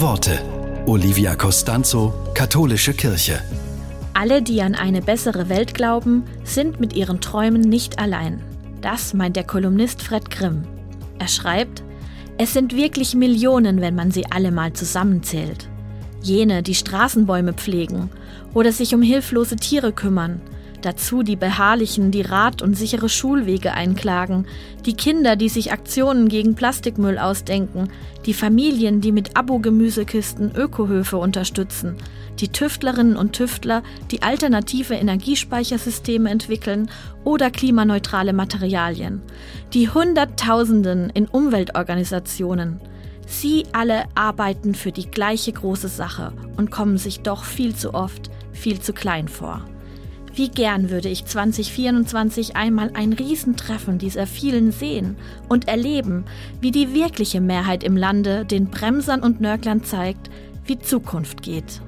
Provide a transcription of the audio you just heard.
Worte. Olivia Costanzo, Katholische Kirche. Alle, die an eine bessere Welt glauben, sind mit ihren Träumen nicht allein. Das meint der Kolumnist Fred Grimm. Er schreibt, es sind wirklich Millionen, wenn man sie alle mal zusammenzählt. Jene, die Straßenbäume pflegen oder sich um hilflose Tiere kümmern, Dazu die Beharrlichen, die Rad- und sichere Schulwege einklagen, die Kinder, die sich Aktionen gegen Plastikmüll ausdenken, die Familien, die mit Abo-Gemüsekisten Ökohöfe unterstützen, die Tüftlerinnen und Tüftler, die alternative Energiespeichersysteme entwickeln oder klimaneutrale Materialien, die Hunderttausenden in Umweltorganisationen. Sie alle arbeiten für die gleiche große Sache und kommen sich doch viel zu oft viel zu klein vor. Wie gern würde ich 2024 einmal ein Riesentreffen dieser vielen sehen und erleben, wie die wirkliche Mehrheit im Lande den Bremsern und Nörglern zeigt, wie Zukunft geht.